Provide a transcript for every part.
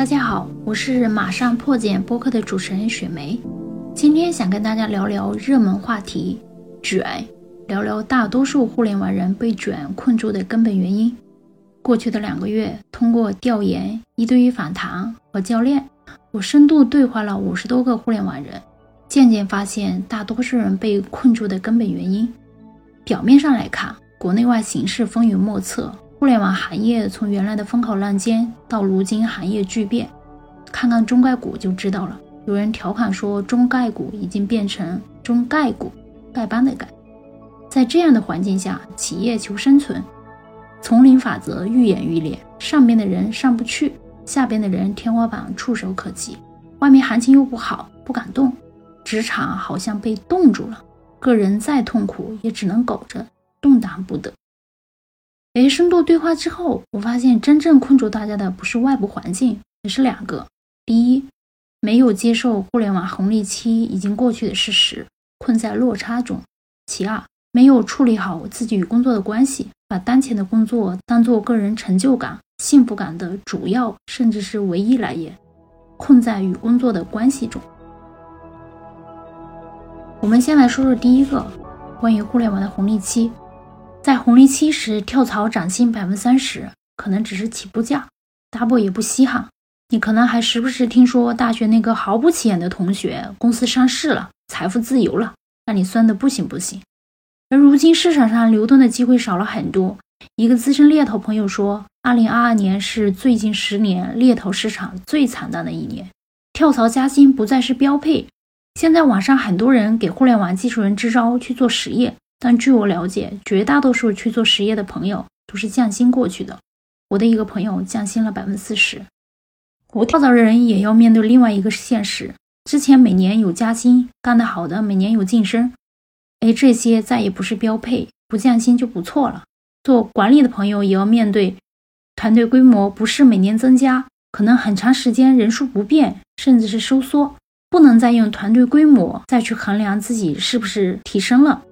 大家好，我是马上破茧播客的主持人雪梅，今天想跟大家聊聊热门话题——卷，聊聊大多数互联网人被卷困住的根本原因。过去的两个月，通过调研、一对一访谈和教练，我深度对话了五十多个互联网人，渐渐发现大多数人被困住的根本原因。表面上来看，国内外形势风云莫测，互联网行业从原来的风口浪尖到如今行业巨变，看看中概股就知道了。有人调侃说，中概股已经变成中概股，丐帮的丐。在这样的环境下，企业求生存。丛林法则愈演愈烈，上边的人上不去，下边的人天花板触手可及。外面行情又不好，不敢动，职场好像被冻住了。个人再痛苦，也只能苟着，动弹不得。哎，深度对话之后，我发现真正困住大家的不是外部环境，也是两个：第一，没有接受互联网红利期已经过去的事实，困在落差中；其二，没有处理好自己与工作的关系。把当前的工作当做个人成就感、幸福感的主要，甚至是唯一来源，困在与工作的关系中。我们先来说说第一个，关于互联网的红利期。在红利期时跳槽涨薪百分之三十，可能只是起步价，double 也不稀罕。你可能还时不时听说大学那个毫不起眼的同学公司上市了，财富自由了，让你酸的不行不行。而如今市场上流动的机会少了很多。一个资深猎头朋友说，二零二二年是最近十年猎头市场最惨淡的一年，跳槽加薪不再是标配。现在网上很多人给互联网技术人支招去做实业，但据我了解，绝大多数去做实业的朋友都是降薪过去的。我的一个朋友降薪了百分之四十。不跳槽的人也要面对另外一个现实：之前每年有加薪，干得好的每年有晋升。哎，这些再也不是标配，不降薪就不错了。做管理的朋友也要面对，团队规模不是每年增加，可能很长时间人数不变，甚至是收缩，不能再用团队规模再去衡量自己是不是提升了。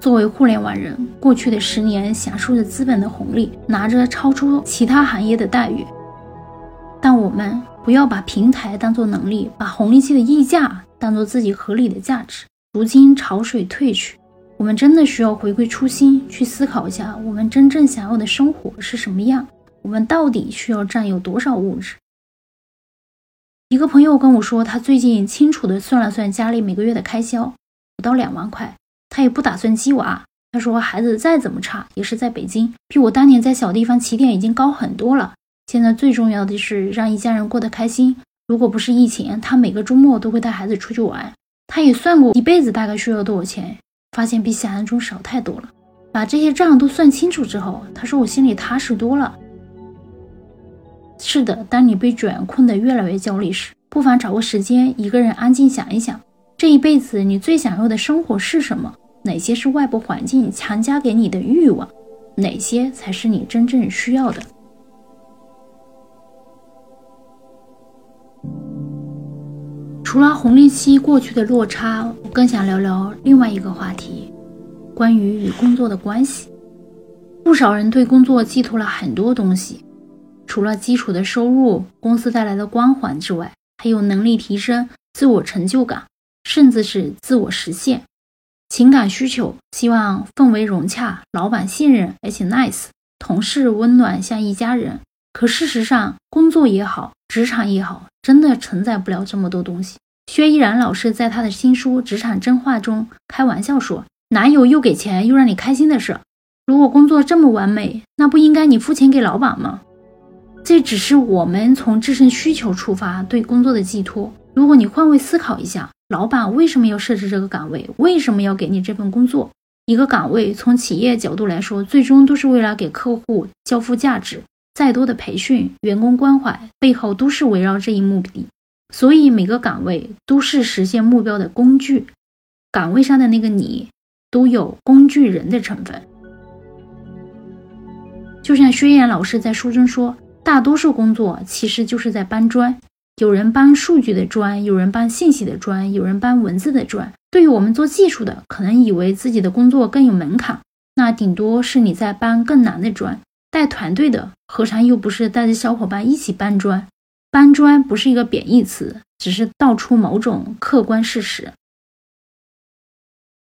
作为互联网人，过去的十年享受着资本的红利，拿着超出其他行业的待遇，但我们不要把平台当做能力，把红利期的溢价当做自己合理的价值。如今潮水退去，我们真的需要回归初心，去思考一下我们真正想要的生活是什么样。我们到底需要占有多少物质？一个朋友跟我说，他最近清楚的算了算家里每个月的开销，不到两万块。他也不打算激娃。他说，孩子再怎么差，也是在北京，比我当年在小地方起点已经高很多了。现在最重要的是让一家人过得开心。如果不是疫情，他每个周末都会带孩子出去玩。他也算过一辈子大概需要多少钱，发现比想象中少太多了。把这些账都算清楚之后，他说我心里踏实多了。是的，当你被卷困得越来越焦虑时，不妨找个时间，一个人安静想一想，这一辈子你最想要的生活是什么？哪些是外部环境强加给你的欲望？哪些才是你真正需要的？除了红利期过去的落差，我更想聊聊另外一个话题，关于与工作的关系。不少人对工作寄托了很多东西，除了基础的收入、公司带来的光环之外，还有能力提升、自我成就感，甚至是自我实现。情感需求，希望氛围融洽，老板信任而且 nice，同事温暖像一家人。可事实上，工作也好，职场也好，真的承载不了这么多东西。薛依然老师在他的新书《职场真话》中开玩笑说：“哪有又给钱又让你开心的事？如果工作这么完美，那不应该你付钱给老板吗？”这只是我们从自身需求出发对工作的寄托。如果你换位思考一下，老板为什么要设置这个岗位？为什么要给你这份工作？一个岗位从企业角度来说，最终都是为了给客户交付价值。再多的培训、员工关怀背后都是围绕这一目的，所以每个岗位都是实现目标的工具。岗位上的那个你，都有工具人的成分。就像薛岩老师在书中说，大多数工作其实就是在搬砖，有人搬数据的砖，有人搬信息的砖，有人搬文字的砖。对于我们做技术的，可能以为自己的工作更有门槛，那顶多是你在搬更难的砖。带团队的何尝又不是带着小伙伴一起搬砖？搬砖不是一个贬义词，只是道出某种客观事实。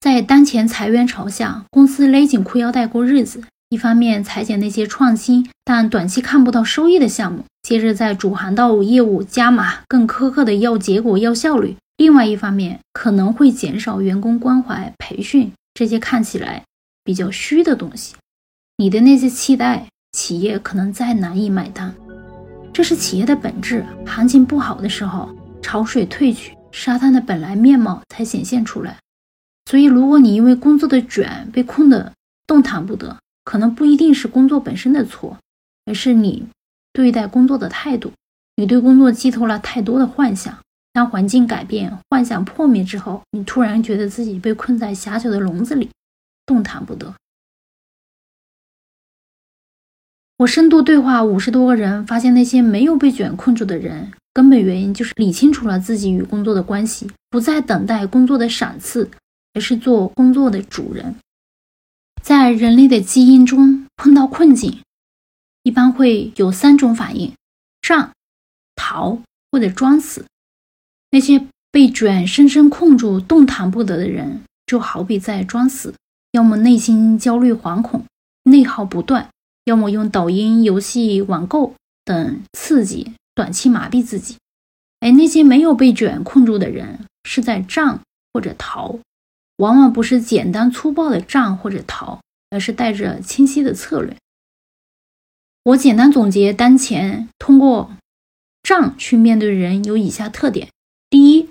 在当前裁员潮下，公司勒紧裤腰带过日子。一方面裁减那些创新但短期看不到收益的项目，接着在主航道业务加码更苛刻的要结果、要效率。另外一方面，可能会减少员工关怀、培训这些看起来比较虚的东西。你的那些期待，企业可能再难以买单。这是企业的本质。行情不好的时候，潮水退去，沙滩的本来面貌才显现出来。所以，如果你因为工作的卷被困得动弹不得，可能不一定是工作本身的错，而是你对待工作的态度。你对工作寄托了太多的幻想，当环境改变，幻想破灭之后，你突然觉得自己被困在狭小的笼子里，动弹不得。我深度对话五十多个人，发现那些没有被卷困住的人，根本原因就是理清楚了自己与工作的关系，不再等待工作的赏赐，而是做工作的主人。在人类的基因中，碰到困境，一般会有三种反应：战、逃或者装死。那些被卷深深困住、动弹不得的人，就好比在装死，要么内心焦虑惶恐、内耗不断，要么用抖音、游戏、网购等刺激短期麻痹自己。而那些没有被卷困住的人，是在战或者逃。往往不是简单粗暴的战或者逃，而是带着清晰的策略。我简单总结当前通过战去面对人有以下特点：第一，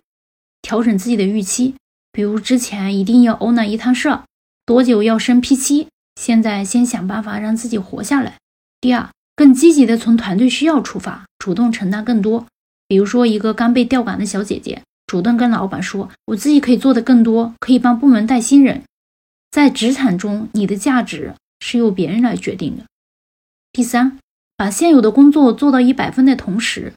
调整自己的预期，比如之前一定要欧哪一趟事儿，多久要升 P 七，现在先想办法让自己活下来。第二，更积极的从团队需要出发，主动承担更多，比如说一个刚被调岗的小姐姐。主动跟老板说，我自己可以做的更多，可以帮部门带新人。在职场中，你的价值是由别人来决定的。第三，把现有的工作做到一百分的同时，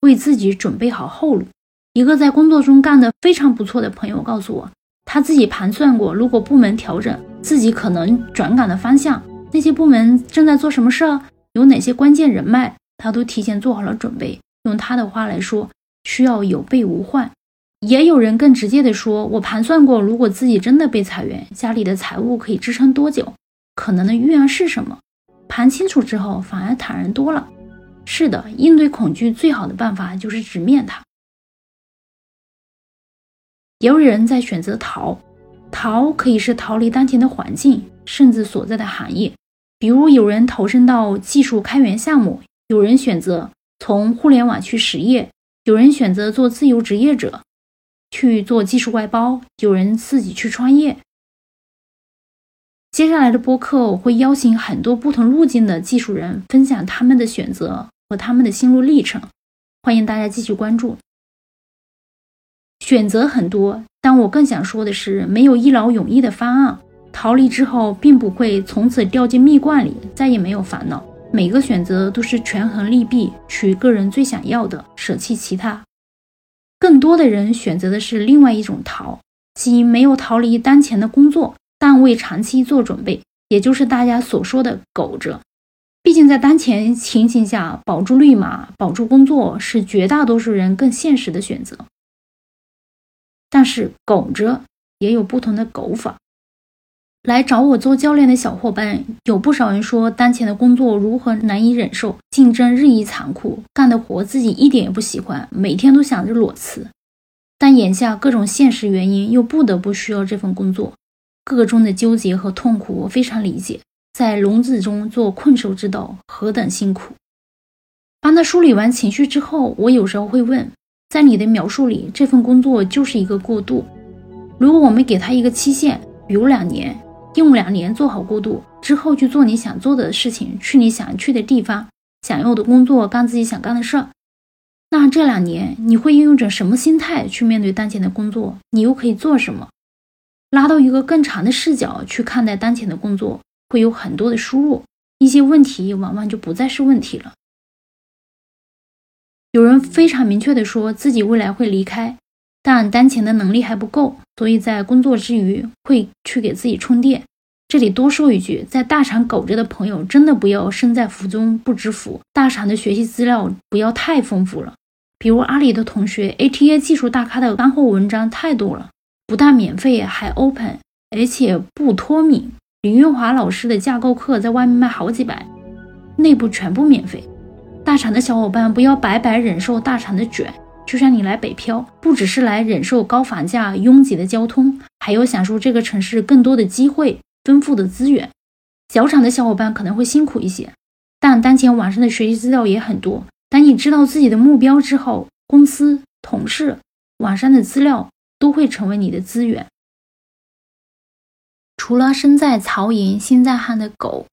为自己准备好后路。一个在工作中干得非常不错的朋友告诉我，他自己盘算过，如果部门调整，自己可能转岗的方向，那些部门正在做什么事儿，有哪些关键人脉，他都提前做好了准备。用他的话来说，需要有备无患。也有人更直接的说，我盘算过，如果自己真的被裁员，家里的财务可以支撑多久，可能的预案是什么？盘清楚之后，反而坦然多了。是的，应对恐惧最好的办法就是直面它。也有人在选择逃，逃可以是逃离当前的环境，甚至所在的行业。比如有人投身到技术开源项目，有人选择从互联网去实业，有人选择做自由职业者。去做技术外包，有人自己去创业。接下来的播客我会邀请很多不同路径的技术人分享他们的选择和他们的心路历程，欢迎大家继续关注。选择很多，但我更想说的是，没有一劳永逸的方案。逃离之后，并不会从此掉进蜜罐里，再也没有烦恼。每个选择都是权衡利弊，取个人最想要的，舍弃其他。更多的人选择的是另外一种逃，即没有逃离当前的工作，但为长期做准备，也就是大家所说的“苟着”。毕竟在当前情形下，保住绿码、保住工作是绝大多数人更现实的选择。但是“苟着”也有不同的苟法。来找我做教练的小伙伴，有不少人说当前的工作如何难以忍受，竞争日益残酷，干的活自己一点也不喜欢，每天都想着裸辞。但眼下各种现实原因又不得不需要这份工作，个中的纠结和痛苦我非常理解。在笼子中做困兽之斗，何等辛苦！帮他梳理完情绪之后，我有时候会问，在你的描述里，这份工作就是一个过渡。如果我们给他一个期限，比如两年。用两年做好过渡之后，去做你想做的事情，去你想去的地方，想要的工作，干自己想干的事儿。那这两年你会运用着什么心态去面对当前的工作？你又可以做什么？拉到一个更长的视角去看待当前的工作，会有很多的输入，一些问题往往就不再是问题了。有人非常明确的说自己未来会离开。但当前的能力还不够，所以在工作之余会去给自己充电。这里多说一句，在大厂苟着的朋友，真的不要身在福中不知福。大厂的学习资料不要太丰富了，比如阿里的同学，ATA 技术大咖的干货文章太多了，不但免费，还 open，而且不脱敏。李运华老师的架构课在外面卖好几百，内部全部免费。大厂的小伙伴不要白白忍受大厂的卷，就像你来北漂，不只是来忍受高房价、拥挤的交通，还有享受这个城市更多的机会。丰富的资源，小厂的小伙伴可能会辛苦一些，但当前网上的学习资料也很多。当你知道自己的目标之后，公司、同事、网上的资料都会成为你的资源。除了身在曹营心在汉的狗，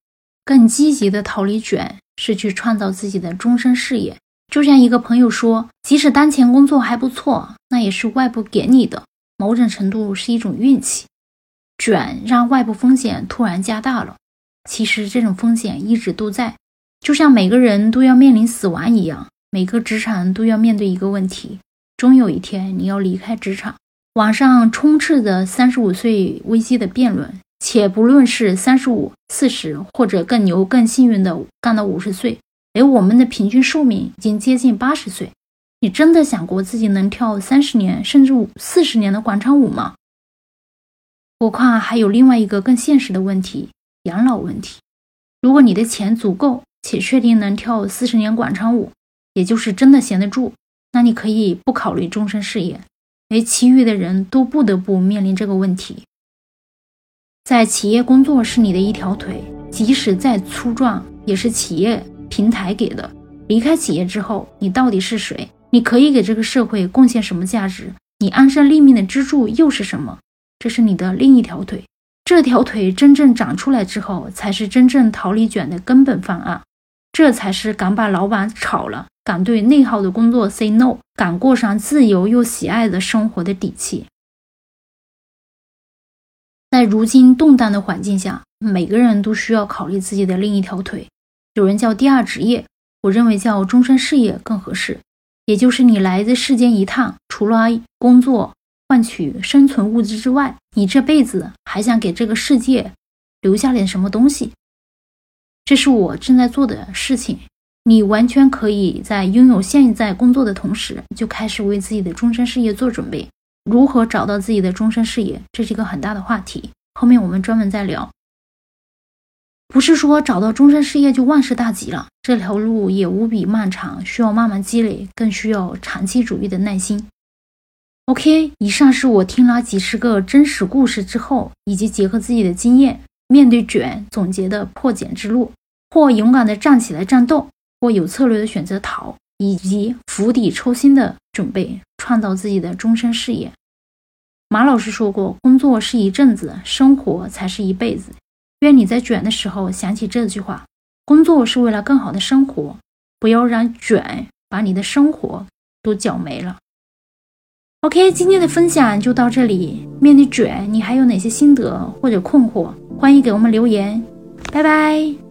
更积极的逃离卷是去创造自己的终身事业。就像一个朋友说，即使当前工作还不错，那也是外部给你的，某种程度是一种运气。卷让外部风险突然加大了，其实这种风险一直都在，就像每个人都要面临死亡一样，每个职场都要面对一个问题：终有一天你要离开职场。网上充斥着三十五岁危机的辩论，且不论是三十五、四十，或者更牛、更幸运的干到五十岁，而我们的平均寿命已经接近八十岁。你真的想过自己能跳三十年甚至五四十年的广场舞吗？何况还有另外一个更现实的问题——养老问题。如果你的钱足够，且确定能跳四十年广场舞，也就是真的闲得住，那你可以不考虑终身事业。而其余的人都不得不面临这个问题。在企业工作是你的一条腿，即使再粗壮，也是企业平台给的。离开企业之后，你到底是谁？你可以给这个社会贡献什么价值？你安身立命的支柱又是什么？这是你的另一条腿，这条腿真正长出来之后，才是真正逃离卷的根本方案。这才是敢把老板炒了，敢对内耗的工作 say no，敢过上自由又喜爱的生活的底气。在如今动荡的环境下，每个人都需要考虑自己的另一条腿。有人叫第二职业，我认为叫终身事业更合适。也就是你来这世间一趟，除了工作。换取生存物资之外，你这辈子还想给这个世界留下点什么东西？这是我正在做的事情。你完全可以在拥有现在工作的同时，就开始为自己的终身事业做准备。如何找到自己的终身事业，这是一个很大的话题。后面我们专门再聊。不是说找到终身事业就万事大吉了，这条路也无比漫长，需要慢慢积累，更需要长期主义的耐心。OK，以上是我听了几十个真实故事之后，以及结合自己的经验，面对卷总结的破茧之路，或勇敢的站起来战斗，或有策略的选择逃，以及釜底抽薪的准备，创造自己的终身事业。马老师说过，工作是一阵子，生活才是一辈子。愿你在卷的时候想起这句话：工作是为了更好的生活，不要让卷把你的生活都搅没了。OK，今天的分享就到这里。面对卷，你还有哪些心得或者困惑？欢迎给我们留言。拜拜。